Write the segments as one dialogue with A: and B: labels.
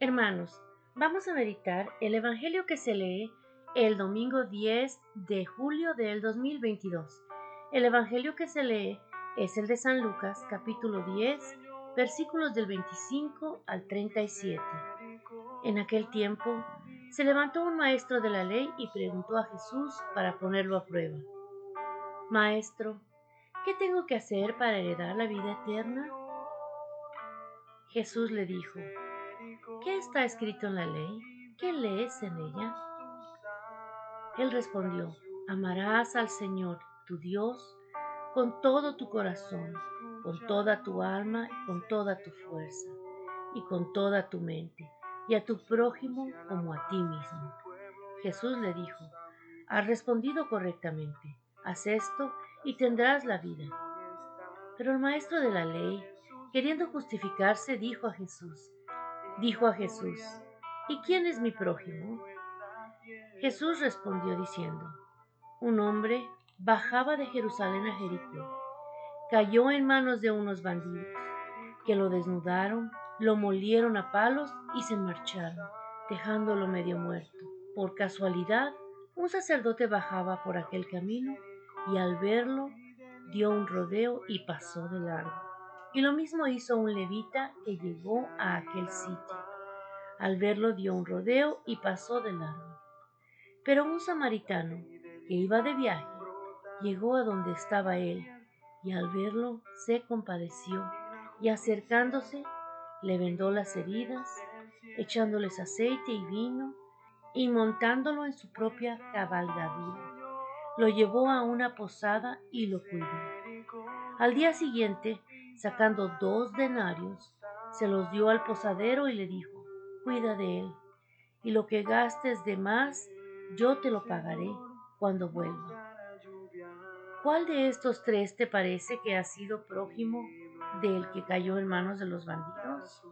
A: Hermanos, vamos a meditar el Evangelio que se lee el domingo 10 de julio del 2022. El Evangelio que se lee es el de San Lucas, capítulo 10, versículos del 25 al 37. En aquel tiempo se levantó un maestro de la ley y preguntó a Jesús para ponerlo a prueba. Maestro, ¿qué tengo que hacer para heredar la vida eterna? Jesús le dijo, ¿qué está escrito en la ley? ¿Qué lees en ella? Él respondió, amarás al Señor, tu Dios, con todo tu corazón, con toda tu alma, con toda tu fuerza y con toda tu mente, y a tu prójimo como a ti mismo. Jesús le dijo, has respondido correctamente, haz esto y tendrás la vida. Pero el maestro de la ley, queriendo justificarse, dijo a Jesús, dijo a Jesús, ¿y quién es mi prójimo? Jesús respondió diciendo, un hombre bajaba de Jerusalén a Jericó, cayó en manos de unos bandidos, que lo desnudaron, lo molieron a palos y se marcharon, dejándolo medio muerto. Por casualidad, un sacerdote bajaba por aquel camino y al verlo dio un rodeo y pasó de largo. Y lo mismo hizo un levita que llegó a aquel sitio. Al verlo dio un rodeo y pasó de largo. Pero un samaritano que iba de viaje llegó a donde estaba él y al verlo se compadeció y acercándose le vendó las heridas, echándoles aceite y vino y montándolo en su propia cabalgadura. Lo llevó a una posada y lo cuidó. Al día siguiente, sacando dos denarios, se los dio al posadero y le dijo, cuida de él, y lo que gastes de más, yo te lo pagaré cuando vuelva. ¿Cuál de estos tres te parece que ha sido prójimo del que cayó en manos de los bandidos?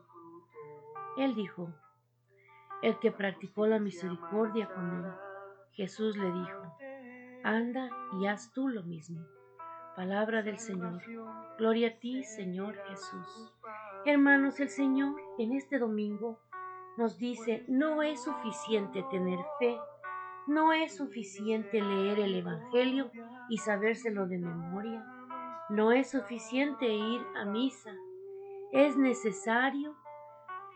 A: Él dijo, el que practicó la misericordia con él. Jesús le dijo, anda y haz tú lo mismo. Palabra del Señor. Gloria a ti, Señor Jesús. Hermanos, el Señor en este domingo nos dice, no es suficiente tener fe no es suficiente leer el Evangelio y sabérselo de memoria. No es suficiente ir a misa. Es necesario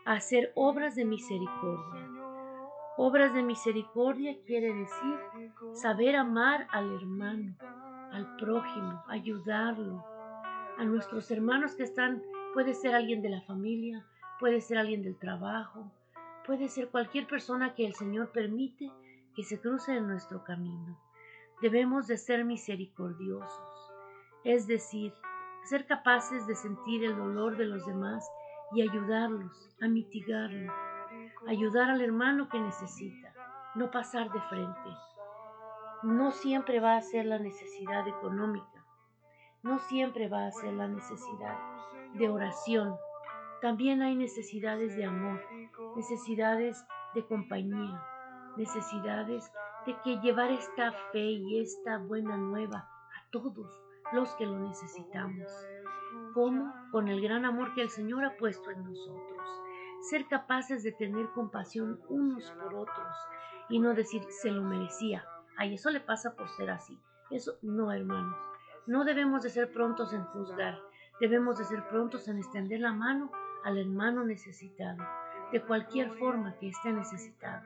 A: hacer obras de misericordia. Obras de misericordia quiere decir saber amar al hermano, al prójimo, ayudarlo, a nuestros hermanos que están, puede ser alguien de la familia, puede ser alguien del trabajo, puede ser cualquier persona que el Señor permite que se cruce en nuestro camino. Debemos de ser misericordiosos, es decir, ser capaces de sentir el dolor de los demás y ayudarlos a mitigarlo, ayudar al hermano que necesita, no pasar de frente. No siempre va a ser la necesidad económica, no siempre va a ser la necesidad de oración. También hay necesidades de amor, necesidades de compañía, necesidades de que llevar esta fe y esta buena nueva a todos los que lo necesitamos. como Con el gran amor que el Señor ha puesto en nosotros. Ser capaces de tener compasión unos por otros y no decir se lo merecía. Ay, eso le pasa por ser así. Eso no, hermanos. No debemos de ser prontos en juzgar. Debemos de ser prontos en extender la mano al hermano necesitado, de cualquier forma que esté necesitado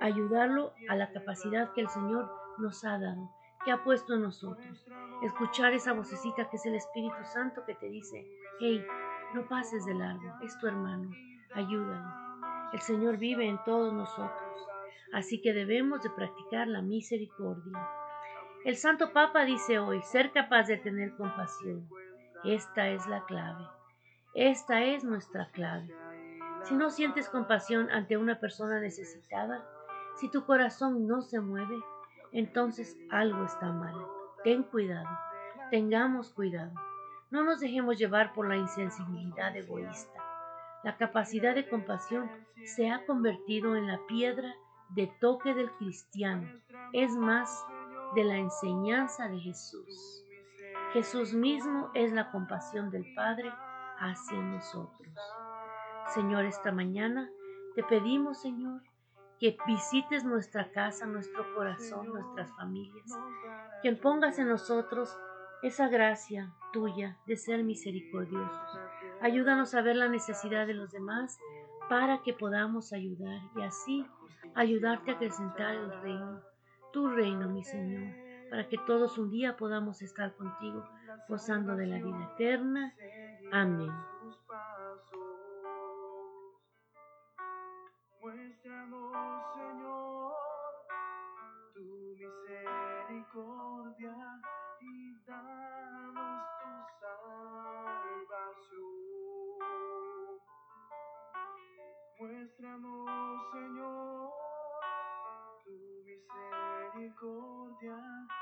A: ayudarlo a la capacidad que el Señor nos ha dado, que ha puesto en nosotros. Escuchar esa vocecita que es el Espíritu Santo que te dice, hey, no pases de largo, es tu hermano, ayúdalo. El Señor vive en todos nosotros, así que debemos de practicar la misericordia. El Santo Papa dice hoy, ser capaz de tener compasión. Esta es la clave. Esta es nuestra clave. Si no sientes compasión ante una persona necesitada, si tu corazón no se mueve, entonces algo está mal. Ten cuidado, tengamos cuidado. No nos dejemos llevar por la insensibilidad egoísta. La capacidad de compasión se ha convertido en la piedra de toque del cristiano. Es más de la enseñanza de Jesús. Jesús mismo es la compasión del Padre hacia nosotros. Señor, esta mañana
B: Te pedimos, Señor, que visites nuestra casa, nuestro corazón, nuestras familias, que pongas en nosotros esa gracia tuya de ser misericordiosos. Ayúdanos a ver la necesidad de los demás para que podamos ayudar y así ayudarte a acrecentar el reino, tu reino, mi Señor, para que todos un día podamos estar contigo, gozando de la vida eterna. Amén.
C: 姑娘